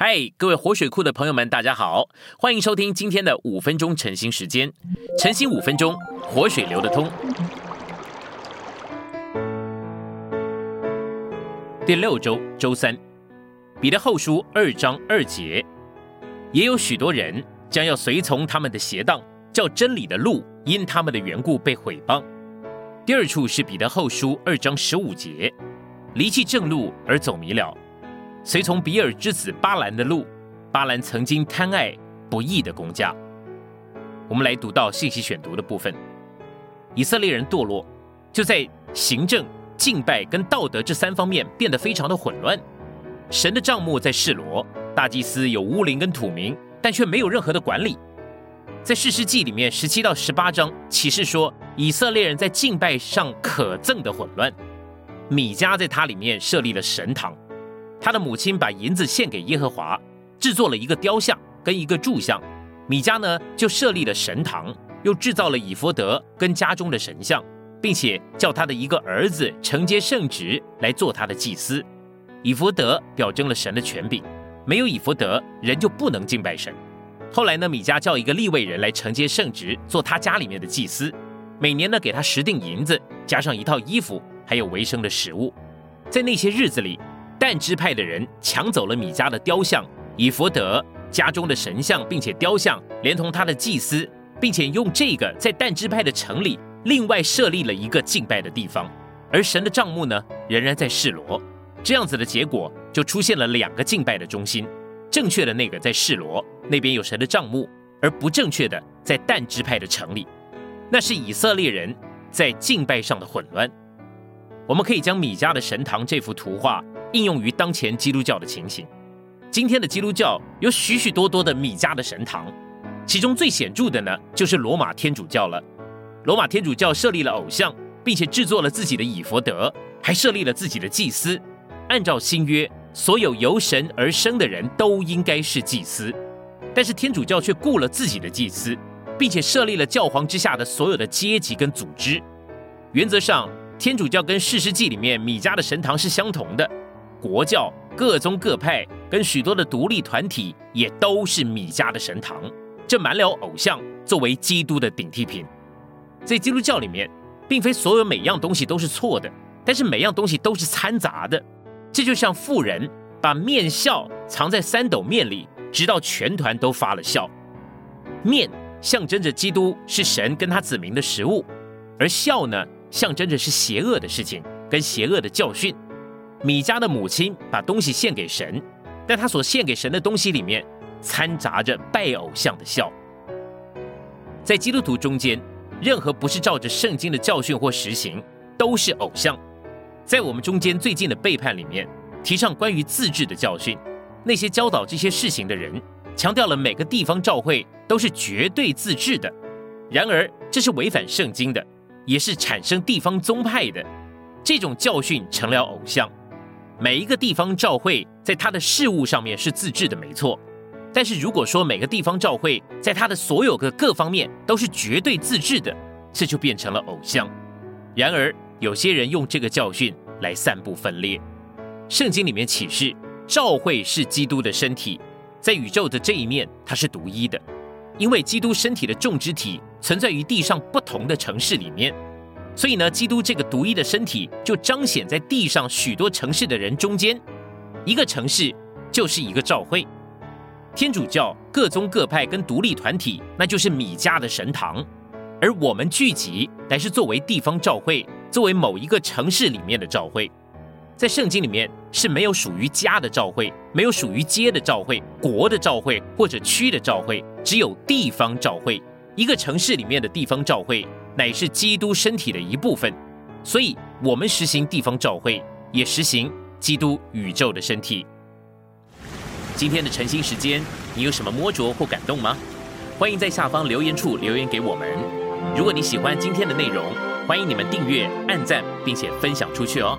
嗨，各位活水库的朋友们，大家好，欢迎收听今天的五分钟晨兴时间。晨兴五分钟，活水流得通。第六周周三，彼得后书二章二节，也有许多人将要随从他们的邪荡，叫真理的路因他们的缘故被毁谤。第二处是彼得后书二章十五节，离弃正路而走迷了。随从比尔之子巴兰的路，巴兰曾经贪爱不义的工价。我们来读到信息选读的部分。以色列人堕落，就在行政、敬拜跟道德这三方面变得非常的混乱。神的账目在示罗，大祭司有乌灵跟土名，但却没有任何的管理。在士师记里面十七到十八章启示说，以色列人在敬拜上可憎的混乱。米迦在他里面设立了神堂。他的母亲把银子献给耶和华，制作了一个雕像跟一个柱像。米迦呢就设立了神堂，又制造了以弗德跟家中的神像，并且叫他的一个儿子承接圣职来做他的祭司。以弗德表征了神的权柄，没有以弗德人就不能敬拜神。后来呢，米迦叫一个立位人来承接圣职，做他家里面的祭司，每年呢给他十锭银子，加上一套衣服，还有维生的食物。在那些日子里。但支派的人抢走了米迦的雕像、以佛德家中的神像，并且雕像连同他的祭司，并且用这个在但支派的城里另外设立了一个敬拜的地方。而神的账目呢，仍然在示罗。这样子的结果就出现了两个敬拜的中心：正确的那个在示罗那边有神的账目，而不正确的在但支派的城里。那是以色列人在敬拜上的混乱。我们可以将米迦的神堂这幅图画。应用于当前基督教的情形。今天的基督教有许许多多的米迦的神堂，其中最显著的呢，就是罗马天主教了。罗马天主教设立了偶像，并且制作了自己的以佛德，还设立了自己的祭司。按照新约，所有由神而生的人都应该是祭司，但是天主教却雇了自己的祭司，并且设立了教皇之下的所有的阶级跟组织。原则上，天主教跟士师记里面米迦的神堂是相同的。国教各宗各派跟许多的独立团体也都是米迦的神堂，这满了偶像作为基督的顶替品。在基督教里面，并非所有每样东西都是错的，但是每样东西都是掺杂的。这就像富人把面笑藏在三斗面里，直到全团都发了笑。面象征着基督是神跟他子民的食物，而笑呢，象征着是邪恶的事情跟邪恶的教训。米迦的母亲把东西献给神，但他所献给神的东西里面掺杂着拜偶像的笑。在基督徒中间，任何不是照着圣经的教训或实行，都是偶像。在我们中间最近的背叛里面，提倡关于自治的教训，那些教导这些事情的人，强调了每个地方教会都是绝对自治的。然而，这是违反圣经的，也是产生地方宗派的。这种教训成了偶像。每一个地方教会在他的事务上面是自治的，没错。但是如果说每个地方教会在他的所有个各方面都是绝对自治的，这就变成了偶像。然而，有些人用这个教训来散布分裂。圣经里面启示，教会是基督的身体，在宇宙的这一面，它是独一的，因为基督身体的众肢体存在于地上不同的城市里面。所以呢，基督这个独一的身体就彰显在地上许多城市的人中间。一个城市就是一个教会，天主教各宗各派跟独立团体，那就是米迦的神堂。而我们聚集乃是作为地方教会，作为某一个城市里面的教会。在圣经里面是没有属于家的教会，没有属于街的教会、国的教会或者区的教会，只有地方教会。一个城市里面的地方教会。乃是基督身体的一部分，所以我们实行地方教会，也实行基督宇宙的身体。今天的晨兴时间，你有什么摸着或感动吗？欢迎在下方留言处留言给我们。如果你喜欢今天的内容，欢迎你们订阅、按赞，并且分享出去哦。